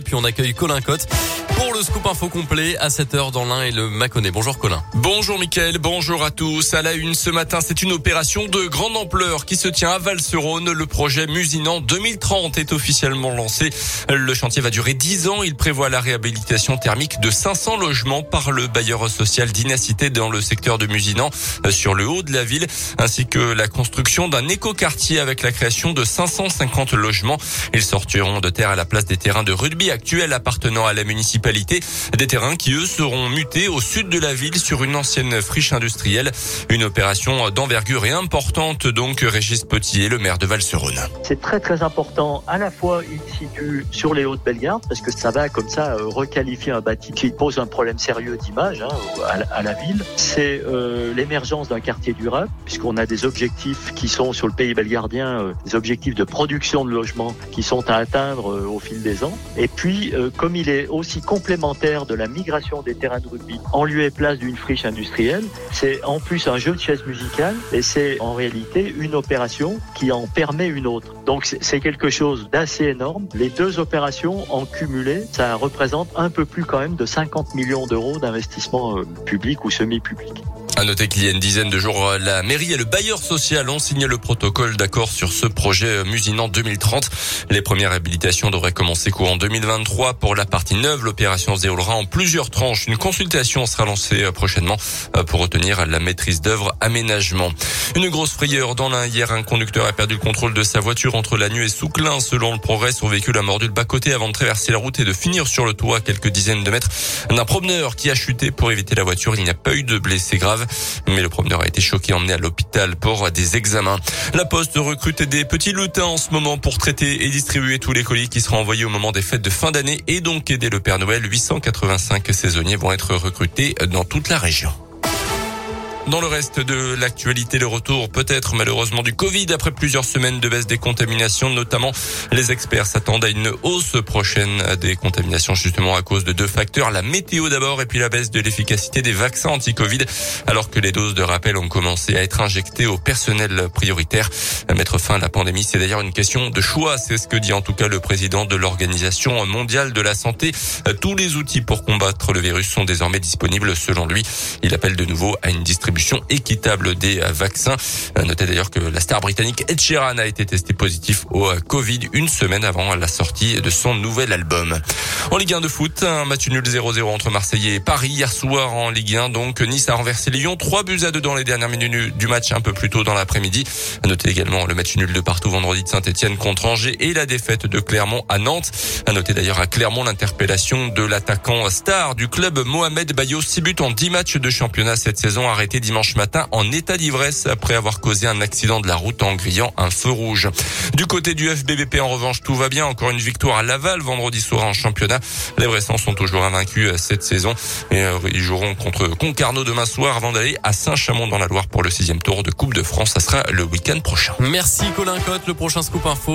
puis on accueille Colin Cotte pour le scoop info complet à 7h dans l'un et le Mâconnais. Bonjour Colin. Bonjour Mickaël, bonjour à tous. À la une ce matin, c'est une opération de grande ampleur qui se tient à Val-sur-Rhône. Le projet Musinant 2030 est officiellement lancé. Le chantier va durer 10 ans. Il prévoit la réhabilitation thermique de 500 logements par le bailleur social d'Inacité dans le secteur de Musinant sur le haut de la ville, ainsi que la construction d'un écoquartier avec la création de 550 logements. Ils sortiront de terre à la place des terrains de rugby actuels appartenant à la municipalité. Des terrains qui, eux, seront mutés au sud de la ville sur une ancienne friche industrielle. Une opération d'envergure et importante, donc, Régis Potier, le maire de Val-sur-Rhône. C'est très, très important, à la fois in situ sur les Hautes Bellegardes, parce que ça va, comme ça, euh, requalifier un bâti qui pose un problème sérieux d'image hein, à, la ville. C'est euh, l'émergence d'un quartier durable, puisqu'on a des objectifs qui sont sur le pays belgardien, euh, des objectifs de production de logements qui sont à atteindre au fil des ans. Puis, euh, comme il est aussi complémentaire de la migration des terrains de rugby en lieu et place d'une friche industrielle, c'est en plus un jeu de chaise musicale et c'est en réalité une opération qui en permet une autre. Donc c'est quelque chose d'assez énorme. Les deux opérations en cumulé, ça représente un peu plus quand même de 50 millions d'euros d'investissement public ou semi-public. À noter qu'il y a une dizaine de jours, la mairie et le bailleur social ont signé le protocole d'accord sur ce projet Musinant 2030. Les premières habilitations devraient commencer courant 2023. Pour la partie neuve, l'opération se déroulera en plusieurs tranches. Une consultation sera lancée euh, prochainement euh, pour retenir la maîtrise d'œuvre aménagement. Une grosse frayeur dans l'un. Hier, un conducteur a perdu le contrôle de sa voiture entre la nuit et Souclin. Selon le progrès, son véhicule a mordu le bas-côté avant de traverser la route et de finir sur le toit à quelques dizaines de mètres d'un promeneur qui a chuté pour éviter la voiture. Il n'y a pas eu de blessés graves. Mais le promeneur a été choqué, emmené à l'hôpital pour des examens. La Poste recrute des petits lutins en ce moment pour traiter et distribuer tous les colis qui seront envoyés au moment des fêtes de fin d'année et donc aider le Père Noël. 885 saisonniers vont être recrutés dans toute la région. Dans le reste de l'actualité, le retour peut-être malheureusement du Covid après plusieurs semaines de baisse des contaminations, notamment les experts s'attendent à une hausse prochaine des contaminations justement à cause de deux facteurs, la météo d'abord et puis la baisse de l'efficacité des vaccins anti-Covid alors que les doses de rappel ont commencé à être injectées au personnel prioritaire. Mettre fin à la pandémie, c'est d'ailleurs une question de choix, c'est ce que dit en tout cas le président de l'Organisation mondiale de la santé. Tous les outils pour combattre le virus sont désormais disponibles selon lui. Il appelle de nouveau à une distribution équitable des vaccins. Notez d'ailleurs que la star britannique Ed Sheeran a été testé positif au Covid une semaine avant la sortie de son nouvel album. En Ligue 1 de foot, un match nul 0-0 entre Marseille et Paris hier soir en Ligue 1. Donc Nice a renversé Lyon, 3 buts à 2 dans les dernières minutes du match un peu plus tôt dans l'après-midi. Notez également le match nul de partout vendredi de Saint-Etienne contre Angers et la défaite de Clermont à Nantes. À noter d'ailleurs à Clermont l'interpellation de l'attaquant star du club Mohamed Bayo, 6 buts en 10 matchs de championnat cette saison arrêté dimanche matin en état d'ivresse après avoir causé un accident de la route en grillant un feu rouge. Du côté du FBBP, en revanche, tout va bien. Encore une victoire à Laval vendredi soir en championnat. Les Bressans sont toujours invaincus euh, cette saison et euh, ils joueront contre Concarneau demain soir avant d'aller à Saint-Chamond dans la Loire pour le sixième tour de Coupe de France. Ça sera le week-end prochain. Merci Colin Cotte. Le prochain scoop info.